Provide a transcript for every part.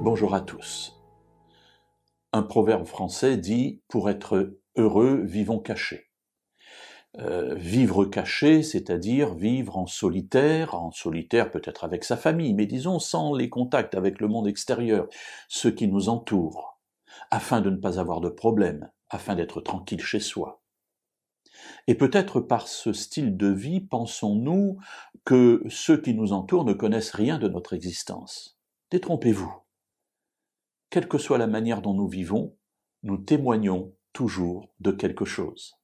Bonjour à tous. Un proverbe français dit Pour être heureux, vivons cachés. Euh, vivre caché, c'est-à-dire vivre en solitaire, en solitaire peut-être avec sa famille, mais disons sans les contacts avec le monde extérieur, ceux qui nous entourent, afin de ne pas avoir de problème, afin d'être tranquille chez soi. Et peut-être par ce style de vie, pensons-nous que ceux qui nous entourent ne connaissent rien de notre existence. Détrompez-vous. Quelle que soit la manière dont nous vivons, nous témoignons toujours de quelque chose.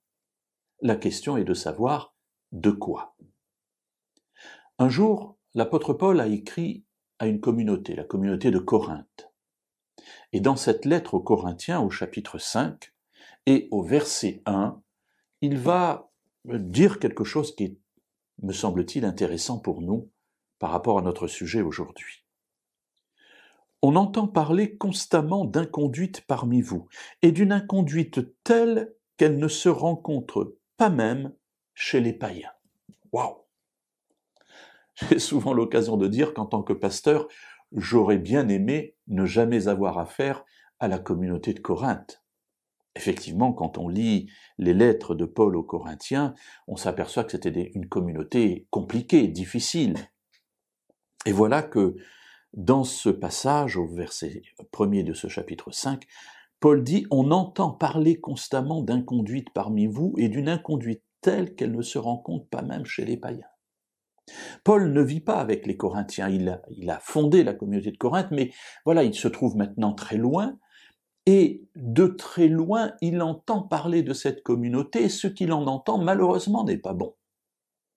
La question est de savoir de quoi. Un jour, l'apôtre Paul a écrit à une communauté, la communauté de Corinthe. Et dans cette lettre aux Corinthiens, au chapitre 5 et au verset 1, il va dire quelque chose qui est, me semble-t-il, intéressant pour nous par rapport à notre sujet aujourd'hui. On entend parler constamment d'inconduite parmi vous, et d'une inconduite telle qu'elle ne se rencontre pas même chez les païens. Waouh J'ai souvent l'occasion de dire qu'en tant que pasteur, j'aurais bien aimé ne jamais avoir affaire à la communauté de Corinthe. Effectivement, quand on lit les lettres de Paul aux Corinthiens, on s'aperçoit que c'était une communauté compliquée, difficile. Et voilà que dans ce passage, au verset premier de ce chapitre 5, Paul dit On entend parler constamment d'inconduite parmi vous et d'une inconduite telle qu'elle ne se rencontre pas même chez les païens. Paul ne vit pas avec les Corinthiens, il a, il a fondé la communauté de Corinthe, mais voilà, il se trouve maintenant très loin, et de très loin, il entend parler de cette communauté, ce qu'il en entend malheureusement n'est pas bon.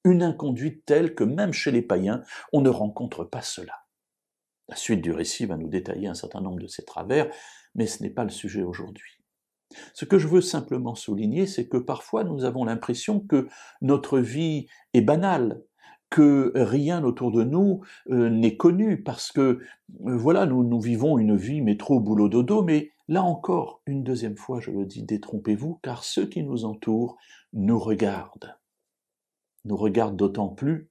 Une inconduite telle que même chez les païens, on ne rencontre pas cela. La suite du récit va nous détailler un certain nombre de ces travers, mais ce n'est pas le sujet aujourd'hui. Ce que je veux simplement souligner, c'est que parfois nous avons l'impression que notre vie est banale, que rien autour de nous euh, n'est connu, parce que euh, voilà, nous, nous vivons une vie métro, boulot, dodo, mais là encore, une deuxième fois, je le dis, détrompez-vous, car ceux qui nous entourent nous regardent. Nous regardent d'autant plus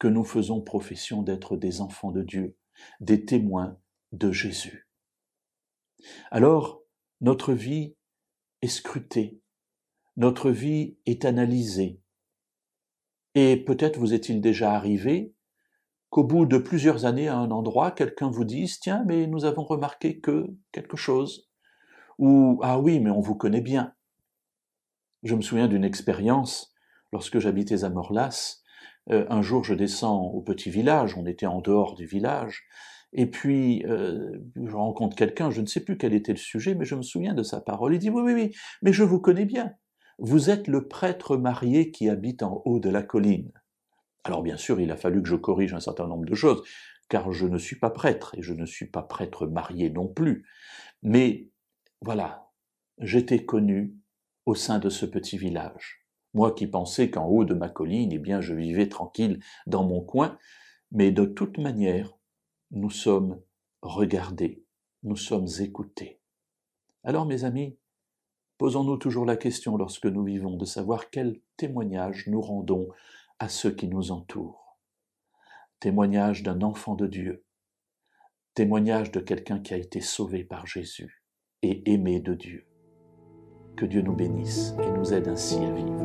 que nous faisons profession d'être des enfants de Dieu, des témoins de Jésus. Alors, notre vie est scrutée, notre vie est analysée, et peut-être vous est-il déjà arrivé qu'au bout de plusieurs années à un endroit, quelqu'un vous dise Tiens, mais nous avons remarqué que quelque chose. Ou Ah oui, mais on vous connaît bien. Je me souviens d'une expérience lorsque j'habitais à Morlas. Euh, un jour, je descends au petit village, on était en dehors du village, et puis euh, je rencontre quelqu'un, je ne sais plus quel était le sujet, mais je me souviens de sa parole. Il dit Oui, oui, oui, mais je vous connais bien. Vous êtes le prêtre marié qui habite en haut de la colline. Alors bien sûr, il a fallu que je corrige un certain nombre de choses, car je ne suis pas prêtre, et je ne suis pas prêtre marié non plus. Mais voilà, j'étais connu au sein de ce petit village. Moi qui pensais qu'en haut de ma colline, eh bien, je vivais tranquille dans mon coin, mais de toute manière, nous sommes regardés, nous sommes écoutés. Alors, mes amis, Posons-nous toujours la question lorsque nous vivons de savoir quel témoignage nous rendons à ceux qui nous entourent. Témoignage d'un enfant de Dieu, témoignage de quelqu'un qui a été sauvé par Jésus et aimé de Dieu. Que Dieu nous bénisse et nous aide ainsi à vivre.